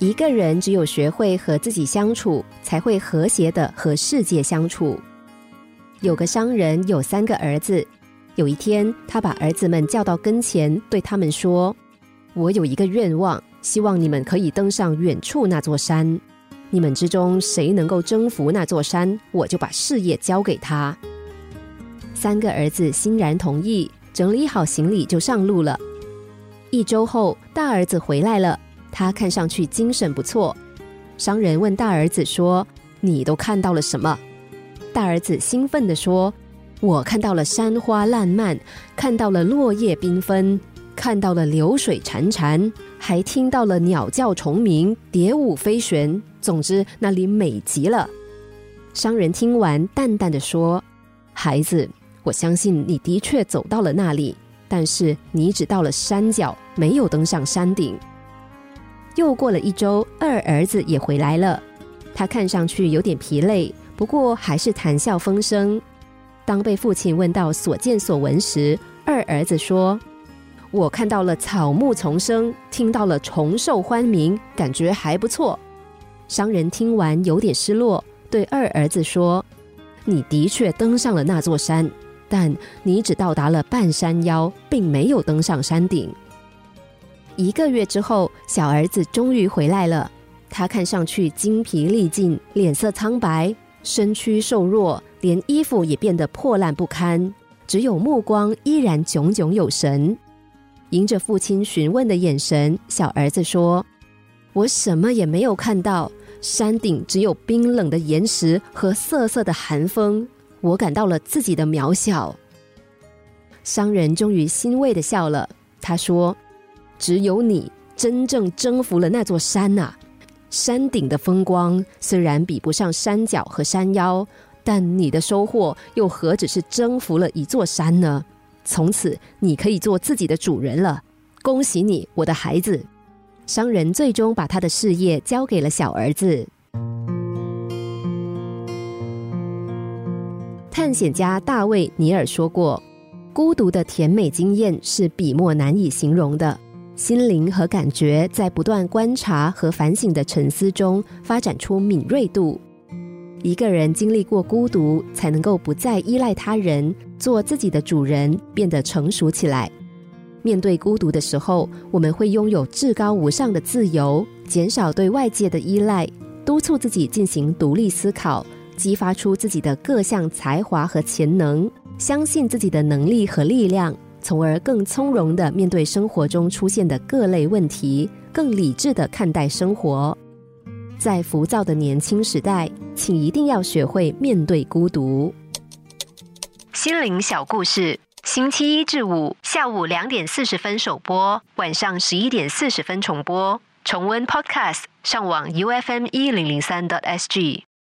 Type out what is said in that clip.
一个人只有学会和自己相处，才会和谐的和世界相处。有个商人有三个儿子，有一天他把儿子们叫到跟前，对他们说：“我有一个愿望，希望你们可以登上远处那座山。你们之中谁能够征服那座山，我就把事业交给他。”三个儿子欣然同意，整理好行李就上路了。一周后，大儿子回来了。他看上去精神不错。商人问大儿子说：“你都看到了什么？”大儿子兴奋地说：“我看到了山花烂漫，看到了落叶缤纷，看到了流水潺潺，还听到了鸟叫虫鸣、蝶舞飞旋。总之，那里美极了。”商人听完，淡淡的说：“孩子，我相信你的确走到了那里，但是你只到了山脚，没有登上山顶。”又过了一周，二儿子也回来了。他看上去有点疲累，不过还是谈笑风生。当被父亲问到所见所闻时，二儿子说：“我看到了草木丛生，听到了虫兽欢鸣，感觉还不错。”商人听完有点失落，对二儿子说：“你的确登上了那座山，但你只到达了半山腰，并没有登上山顶。”一个月之后，小儿子终于回来了。他看上去精疲力尽，脸色苍白，身躯瘦弱，连衣服也变得破烂不堪，只有目光依然炯炯有神。迎着父亲询问的眼神，小儿子说：“我什么也没有看到，山顶只有冰冷的岩石和瑟瑟的寒风，我感到了自己的渺小。”商人终于欣慰的笑了，他说。只有你真正征服了那座山呐！山顶的风光虽然比不上山脚和山腰，但你的收获又何止是征服了一座山呢？从此你可以做自己的主人了，恭喜你，我的孩子！商人最终把他的事业交给了小儿子。探险家大卫·尼尔说过：“孤独的甜美经验是笔墨难以形容的。”心灵和感觉在不断观察和反省的沉思中发展出敏锐度。一个人经历过孤独，才能够不再依赖他人，做自己的主人，变得成熟起来。面对孤独的时候，我们会拥有至高无上的自由，减少对外界的依赖，督促自己进行独立思考，激发出自己的各项才华和潜能，相信自己的能力和力量。从而更从容的面对生活中出现的各类问题，更理智的看待生活。在浮躁的年轻时代，请一定要学会面对孤独。心灵小故事，星期一至五下午两点四十分首播，晚上十一点四十分重播。重温 Podcast，上网 U F M 一零零三 t S G。